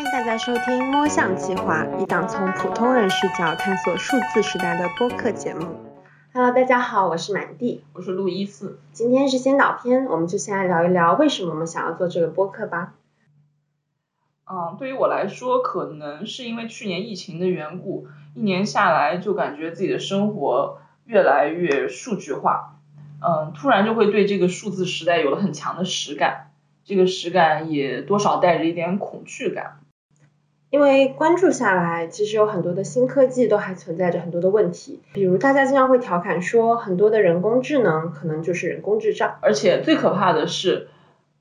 欢迎大家收听《摸象计划》，一档从普通人视角探索数字时代的播客节目。Hello，大家好，我是满地，我是路易斯。今天是先导片，我们就先来聊一聊为什么我们想要做这个播客吧。嗯，对于我来说，可能是因为去年疫情的缘故，一年下来就感觉自己的生活越来越数据化。嗯，突然就会对这个数字时代有了很强的实感，这个实感也多少带着一点恐惧感。因为关注下来，其实有很多的新科技都还存在着很多的问题，比如大家经常会调侃说，很多的人工智能可能就是人工智障。而且最可怕的是，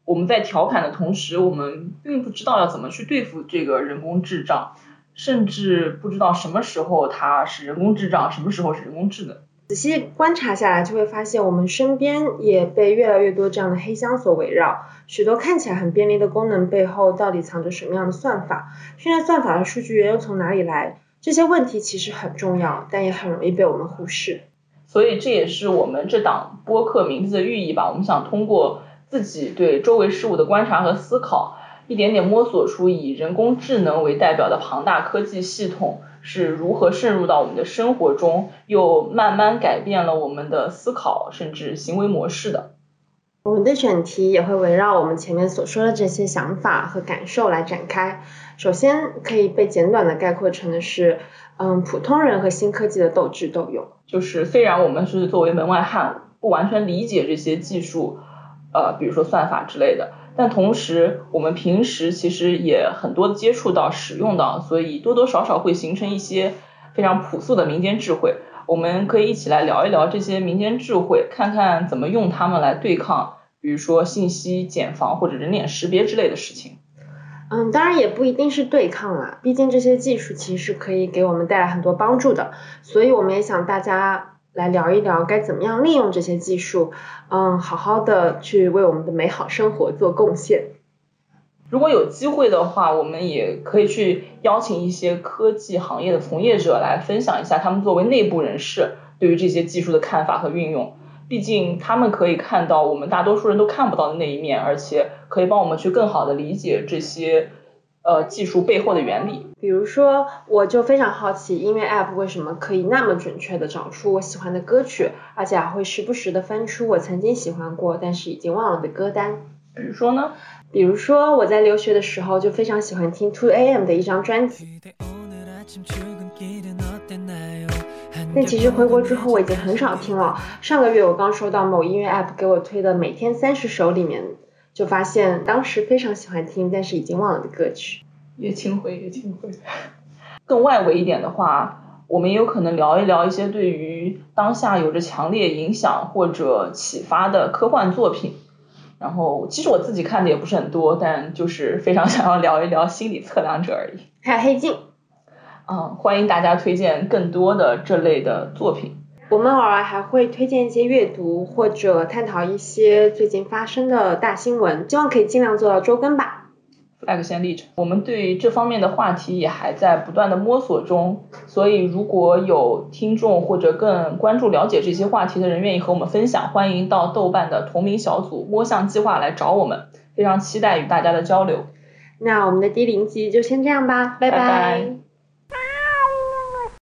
我们在调侃的同时，我们并不知道要怎么去对付这个人工智障，甚至不知道什么时候它是人工智障，什么时候是人工智能。仔细观察下来，就会发现我们身边也被越来越多这样的黑箱所围绕。许多看起来很便利的功能背后，到底藏着什么样的算法？训练算法的数据源又从哪里来？这些问题其实很重要，但也很容易被我们忽视。所以这也是我们这档播客名字的寓意吧。我们想通过自己对周围事物的观察和思考，一点点摸索出以人工智能为代表的庞大科技系统。是如何渗入到我们的生活中，又慢慢改变了我们的思考甚至行为模式的？我们的选题也会围绕我们前面所说的这些想法和感受来展开。首先可以被简短的概括成的是，嗯，普通人和新科技的斗智斗勇。就是虽然我们是作为门外汉，不完全理解这些技术，呃，比如说算法之类的。但同时，我们平时其实也很多接触到、使用到，所以多多少少会形成一些非常朴素的民间智慧。我们可以一起来聊一聊这些民间智慧，看看怎么用它们来对抗，比如说信息茧房或者人脸识别之类的事情。嗯，当然也不一定是对抗啦，毕竟这些技术其实可以给我们带来很多帮助的，所以我们也想大家。来聊一聊该怎么样利用这些技术，嗯，好好的去为我们的美好生活做贡献。如果有机会的话，我们也可以去邀请一些科技行业的从业者来分享一下他们作为内部人士对于这些技术的看法和运用。毕竟他们可以看到我们大多数人都看不到的那一面，而且可以帮我们去更好的理解这些。呃，技术背后的原理，比如说，我就非常好奇，音乐 App 为什么可以那么准确的找出我喜欢的歌曲，而且还会时不时的翻出我曾经喜欢过但是已经忘了的歌单。比如说呢？比如说我在留学的时候就非常喜欢听 Two AM 的一张专辑，但其实回国之后我已经很少听了。上个月我刚收到某音乐 App 给我推的每天三十首里面。就发现当时非常喜欢听，但是已经忘了的歌曲。叶青回，叶青回。更外围一点的话，我们也有可能聊一聊一些对于当下有着强烈影响或者启发的科幻作品。然后，其实我自己看的也不是很多，但就是非常 想要聊一聊心理测量者而已。还有黑镜。嗯，欢迎大家推荐更多的这类的作品。我们偶尔还会推荐一些阅读，或者探讨一些最近发生的大新闻，希望可以尽量做到周更吧。flag 先立着，我们对这方面的话题也还在不断的摸索中，所以如果有听众或者更关注了解这些话题的人愿意和我们分享，欢迎到豆瓣的同名小组摸象计划来找我们，非常期待与大家的交流。那我们的第零集就先这样吧，拜拜。